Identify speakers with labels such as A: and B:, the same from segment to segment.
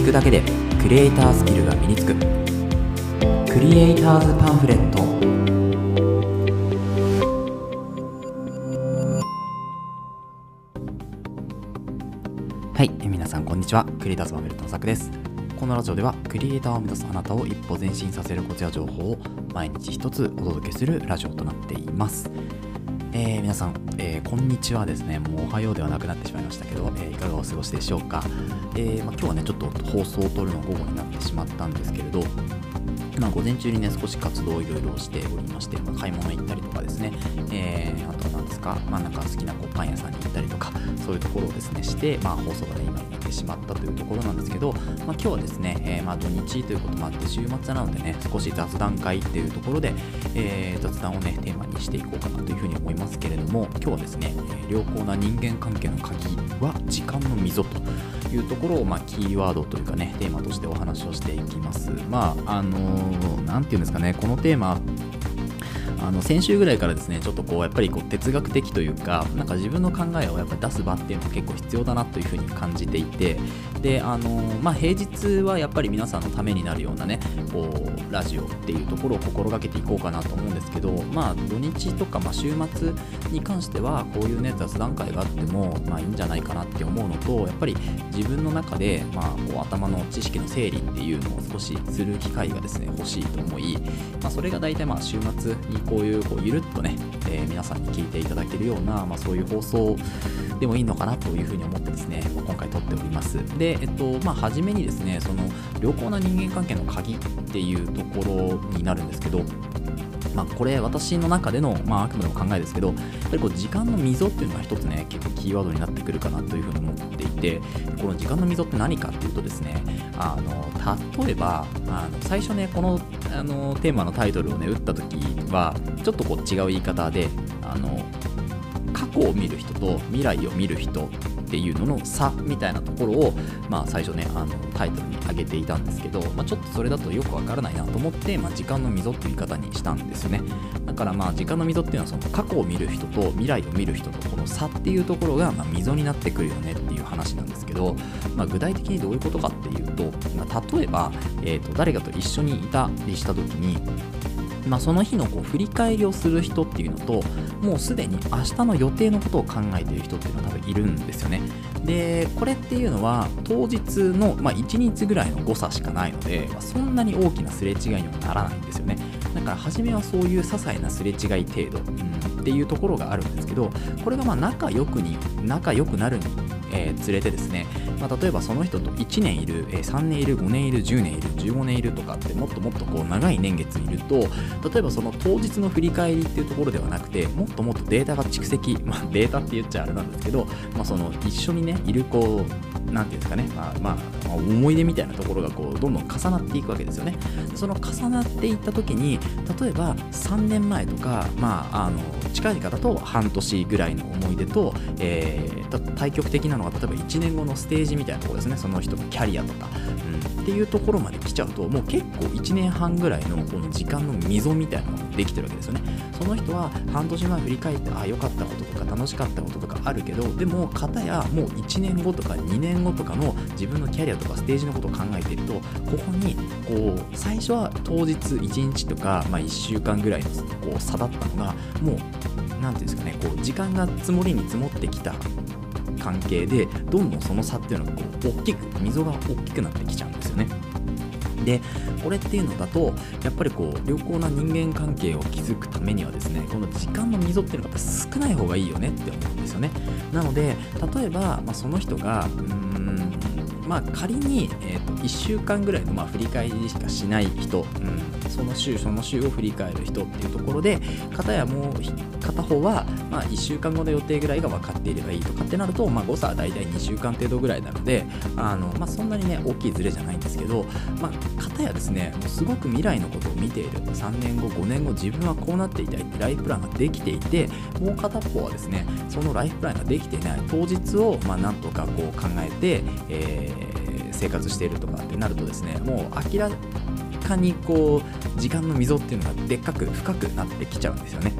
A: 聞くだけでクリエイタースキルが身につく。クリエイターズパンフレット。はい皆さんこんにちは。クリエイターズパンフレットのさくです。このラジオではクリエイターを目指すあなたを一歩前進させるコツや情報を毎日一つお届けするラジオとなっています。えー、皆さん、えー、こんにちはですね。もうおはようではなくなってしまいましたけど、えー、いかがお過ごしでしょうか。えまあ、今日はね、ちょっと放送を撮るの午後になってしまったんですけれど、まあ、午前中にね、少し活動をいろいろしておりまして、まあ、買い物行ったりとかですね、えあとは何ですか、まあ、なんか好きなこうパン屋さんに行ったりとか、そういうところをですね、して、まあ、放送がね、今になってしまったというところなんですけど、まあ、今日はですね、えまあ、土日ということもあって、週末なのでね、少し雑談会っていうところで、えー、雑談をね、テーマにしていこうかなというふうに思いますけれども、今日はですね、良好な人間関係の鍵は時間の溝と。いうところを、まあ、キーワードというかね、テーマとしてお話をしていきます。まあ、あのー、なんていうんですかね、このテーマ、あの先週ぐらいからですねちょっとこうやっぱりこう哲学的というかなんか自分の考えをやっぱり出す場っていうのは結構必要だなというふうに感じていてであのまあ平日はやっぱり皆さんのためになるようなねこうラジオっていうところを心がけていこうかなと思うんですけどまあ土日とかまあ週末に関してはこういうね雑談会があってもまあいいんじゃないかなって思うのとやっぱり自分の中でまあこう頭の知識の整理っていうのを少しする機会がですね欲しいと思い、まあ、それが大体まあ週末にこういうこうゆるっとね、えー、皆さんに聞いていただけるような、まあ、そういう放送でもいいのかなというふうに思ってですね、今回撮っております。で、えっと、まあ、初めにですね、その良好な人間関係の鍵っていうところになるんですけど、まあ、これ私の中での、まあ、あくまでも考えですけどやっぱりこう時間の溝っていうのが一つね結構キーワードになってくるかなというふうに思っていてこの時間の溝って何かっていうとですねあの例えばあの最初ねこのあのテーマのタイトルをね打った時はちょっとこう違う言い方であの過去を見る人と未来を見る人っていうのの差みたいなところを、まあ、最初ねあのタイトルに挙げていたんですけど、まあ、ちょっとそれだとよくわからないなと思って、まあ、時間の溝っていう言い方にしたんですよね。だからまあ時間の溝っていうのはその過去を見る人と未来を見る人のこの差っていうところがま溝になってくるよねっていう話なんですけど、まあ、具体的にどういうことかっていうと、ま、例えば、えー、と誰かと一緒にいたりした時にまあ、その日のこう振り返りをする人っていうのともうすでに明日の予定のことを考えている人っていうのは多分いるんですよね。でこれっていうのは当日の、まあ、1日ぐらいの誤差しかないので、まあ、そんなに大きなすれ違いにはならないんですよね。だから初めはそういう些細なすれ違い程度、うん、っていうところがあるんですけどこれがまあ仲良くに仲良くなるに、えー、連れてですねまあ、例えばその人と1年いる、えー、3年いる5年いる10年いる15年いるとかってもっともっとこう長い年月いると例えばその当日の振り返りっていうところではなくてもっともっとデータが蓄積、まあ、データって言っちゃあれなんですけど、まあ、その一緒にねいるこうなんていうんですかね、まあ、まあ、思い出みたいなところがこうどんどん重なっていくわけですよね。その重なっていった時に例えば3年前とか、まあ、あの近い方と半年ぐらいの思い出と、えー、対極的なのが例えば1年後のステージみたいなところですね。その人のキャリアとか、うん、っていうところまで来ちゃうともう結構1年半ぐらいのこの時間の溝みたいなのができてるわけですよね。その人は半年前振り返ってああ良かったこととか楽しかったこととかあるけどでも片やもう1年後とか2年後とかの自分のキャリアとかステージのことを考えているとここにこう最初は当日1日とか、まあ、1週間ぐらいのこう差だったのがもう何ていうんですかねこう時間が積もりに積もってきた関係でどんどんその差っていうのがこう大きく溝が大きくなってきちゃうんですよね。でこれっていうのだとやっぱりこう良好な人間関係を築くためにはですねこの時間の溝っていうのが少ない方がいいよねって思うんですよね。なので例えば、まあ、その人がうーんまあ仮に、えーと、1週間ぐらいのまあ振り返りしかしない人、うん、その週その週を振り返る人っていうところで片やもう片方は、まあ、1週間後の予定ぐらいが分かっていればいいとかってなると、まあ、誤差は大体2週間程度ぐらいなのであの、まあ、そんなにね大きいズレじゃないんですけど、まあ、片やですねもうすごく未来のことを見ている。3年後5年後自分はこうなっていたい。ってライフプランができていてもう片方はですねそのライフプランができていない。当日を、まあ、なんとかこう考えて、えー生活しているとかってなるとですねもう明らかにこう時間の溝っていうのがでっかく深くなってきちゃうんですよね。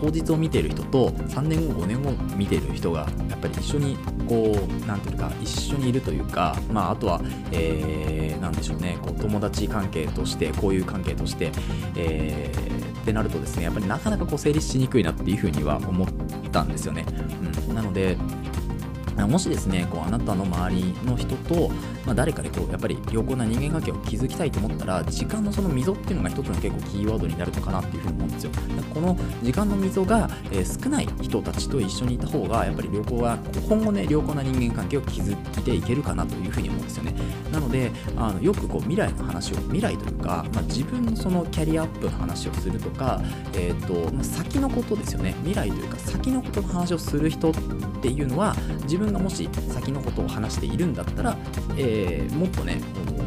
A: 当日を見ている人と3年後5年後見ている人がやっぱり一緒にこうなんていうか一緒にいるというか、まあ、あとは、えー、でしょうねこう友達関係として交友関係として、えー、ってなるとですねやっぱりなかなかこう成立しにくいなっていうふうには思ったんですよね。うん、なのでもしですねこうあなたの周りの人と、まあ、誰かでこうやっぱり良好な人間関係を築きたいと思ったら時間のその溝っていうのが一つの結構キーワードになるのかなっていうふうに思うんですよ。この時間の溝が、え、少ない人たちと一緒にいた方がやっぱり良好は今後ね良好な人間関係を築いていけるかなというふうに思うんですよね。なのであのよくこう未来の話を未来というか、まあ、自分のそのキャリアアップの話をするとか、えーとまあ、先のことですよね。未来というか先のことの話をする人っていうのは自分がもし先のことを話しているんだったら、えー、もっとね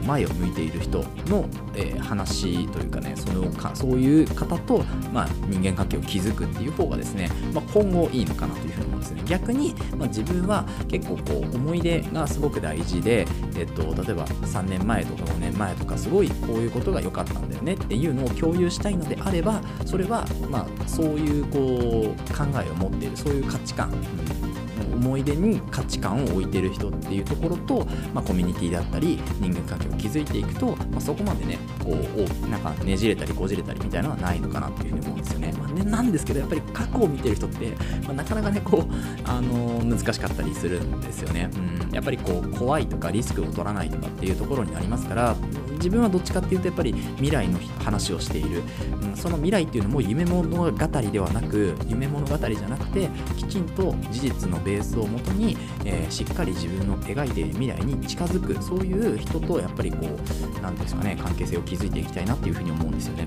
A: 前を向いている人の、えー、話というかねそのかそういう方と、まあ、人間関係を築くっていう方がですね、まあ、今後いいのかなというふうに思うんですね。逆に、まあ、自分は結構こう思い出がすごく大事で、えっと、例えば3年前とか5年前とかすごいこういうことが良かったんだよねっていうのを共有したいのであればそれは、まあ、そういうこう考えを持っているそういう価値観、うん思い出に価値観を置いてる人っていうところと、まあ、コミュニティだったり人間関係を築いていくと、まあ、そこまでねこうなんかねじれたりこじれたりみたいなのはないのかなっていうふうに思うんですよね,、まあね、なんですけどやっぱり過去を見てる人って、まあ、なかなかねこう、あのー、難しかったりするんですよね、うん、やっぱりこう怖いとかリスクを取らないとかっていうところになりますから自分はどっちかっていうとやっぱり未来の話をしている、うん、その未来っていうのも夢物語ではなく夢物語じゃなくてきちんと事実のベースをもとに、えー、しっかり自分の描いている未来に近づくそういう人とやっぱりこう何ですかね関係性を築いていきたいなっていうふうに思うんですよね。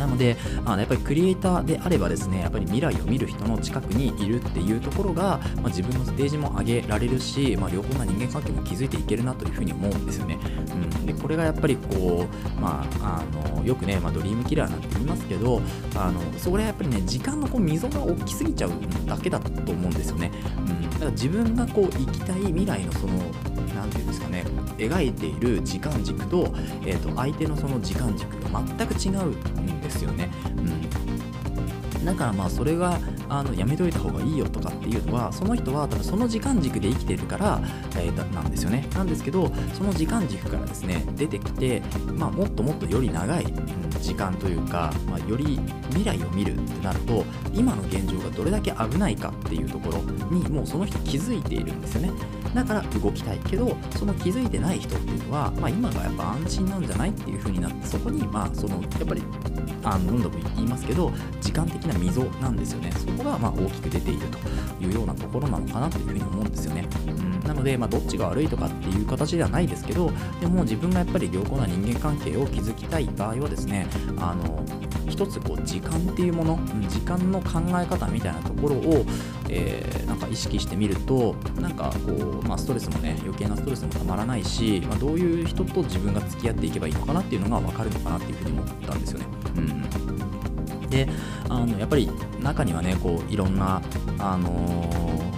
A: なので、あのやっぱりクリエイターであればですね、やっぱり未来を見る人の近くにいるっていうところが、まあ、自分のステージも上げられるし、まあ、良好な人間関係も築いていけるなというふうに思うんですよね。うん、でこれがやっぱりこう、まあ、あのよくね、まあ、ドリームキラーなんて言いますけど、あのそれはやっぱりね、時間のこう溝が大きすぎちゃうだけだと思うんですよね。うん、だから自分がこう行きたい未来のその何て言うんですかね描いている時間軸と,、えーと、相手のその時間軸が全く違うんですよね。うん、だからまあそれがあのやめといた方がいいよとかっていうのはその人は多分その時間軸で生きてるから、えー、なんですよね。なんですけどその時間軸からですね出てきて、まあ、もっともっとより長い、時間というか、まあ、より未来を見るってなると今の現状がどれだけ危ないかっていうところにもうその人気づいているんですよね。だから動きたいけどその気づいてない人っていうのは、まあ、今がやっぱ安心なんじゃないっていう風になってそこにまあそのやっぱりあの何度も言いますけど時間的な溝なんですよね。そこがまあ大きく出ているというようなところなのかなというふうに思うんですよね、うん、なので、まあ、どっちが悪いとかっていう形ではないですけどでも自分がやっぱり良好な人間関係を築きたい場合はですねあの一つこう時間っていうもの時間の考え方みたいなところを、えー、なんか意識してみるとなんかこう、まあ、ストレスもね余計なストレスもたまらないし、まあ、どういう人と自分が付き合っていけばいいのかなっていうのが分かるのかなっていうふうに思ったんですよね。うん、であのやっぱり中にはねこういろんなあのー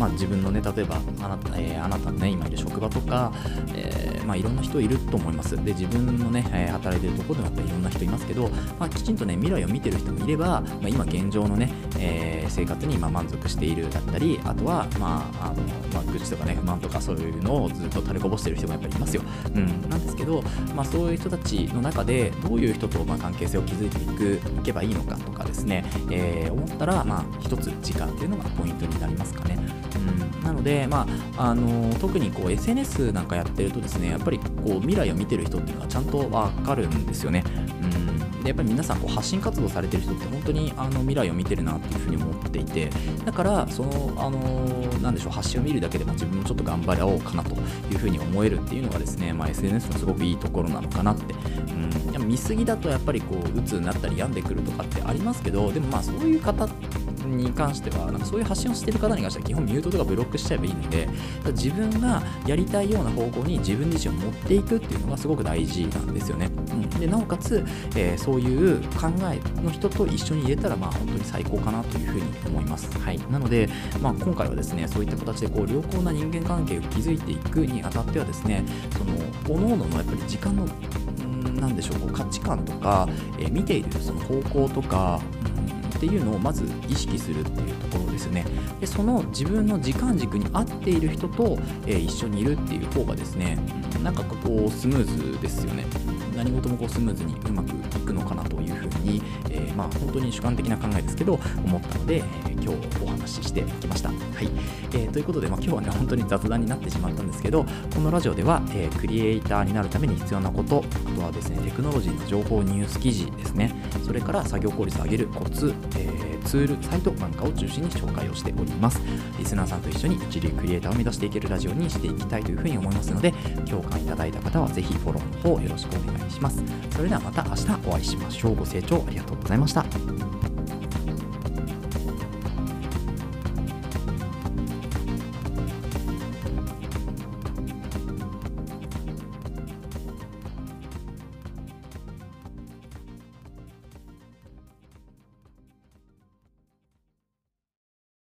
A: まあ、自分のね例えばあなた,、えー、あなたのね今いる職場とか、え、まあ、いろんな人いると思います。で自分のね、え、働いてるところでもやっぱりいろんな人いますけど、まあ、きちんとね未来を見てる人もいれば、まあ、今現状のね、え生活にま満足しているだったりあとはまああの、まあ、愚痴とかね不満とかそういうのをずっと垂れこぼしてる人もやっぱりいますよ、うん、なんですけど、まあ、そういう人たちの中でどういう人とま関係性を築いていくいけばいいのかとかですね、え思ったらまあ一つ時間っていうのがポイントになりますかね。うん、なので、まああの特にこう SNS なんかやってるとですねやっぱりこう未来を見てる人っていうのはちゃんと分かるんですよね。うん。でやっぱり皆さんこう発信活動されてる人って本当にあの未来を見てるなっていうふうに思っていてだからそのあのなんでしょう発信を見るだけでも自分もちょっと頑張ろうかなというふうに思えるっていうのがですね、まあ、SNS のすごくいいところなのかなって、うん、見すぎだとやっぱりこう鬱になったり病んでくるとかってありますけどでもまあそういう方に関してはなんかそういう発信をしてる方に関しては基本ミュートとかブロックしちゃえばいいので自分がやりたいような方向に自分自身を持っていくっていうのがすごく大事なんですよね。うん、でなおかつ、えー、そういう考えの人と一緒に入れたらまあ本当に最高かなというふうに思います。はい、なので、まあ、今回はですねそういった形でこう良好な人間関係を築いていくにあたってはですねその各々のやっぱり時間の何でしょうこう価値観とか、えー、見ているその方向とか、っていうのをまず意識するっていうところですね。でその自分の時間軸に合っている人と、えー、一緒にいるっていう方がですねなんかこうスムーズですよね。何事もこうスムーズにうまくいくのかなというふうに、えー、まあ本当に主観的な考えですけど思ったので、えー、今日お話ししてきました。はいえー、ということで、まあ、今日はね本当に雑談になってしまったんですけどこのラジオでは、え、クリエイターになるために必要なことあとはですねテクノロジーの情報ニュース記事ですねそれから作業効率を上げるコツ、えー、ツールサイトなんかを中心に紹介をしております。リスナーさんと一緒に一流クリエイターを目指していけるラジオにしていきたいというふうに思いますので共感いただいた方はぜひフォローの方よろしくお願いします。それではまた明日お会いしましょう。ご清聴ありがとうございました。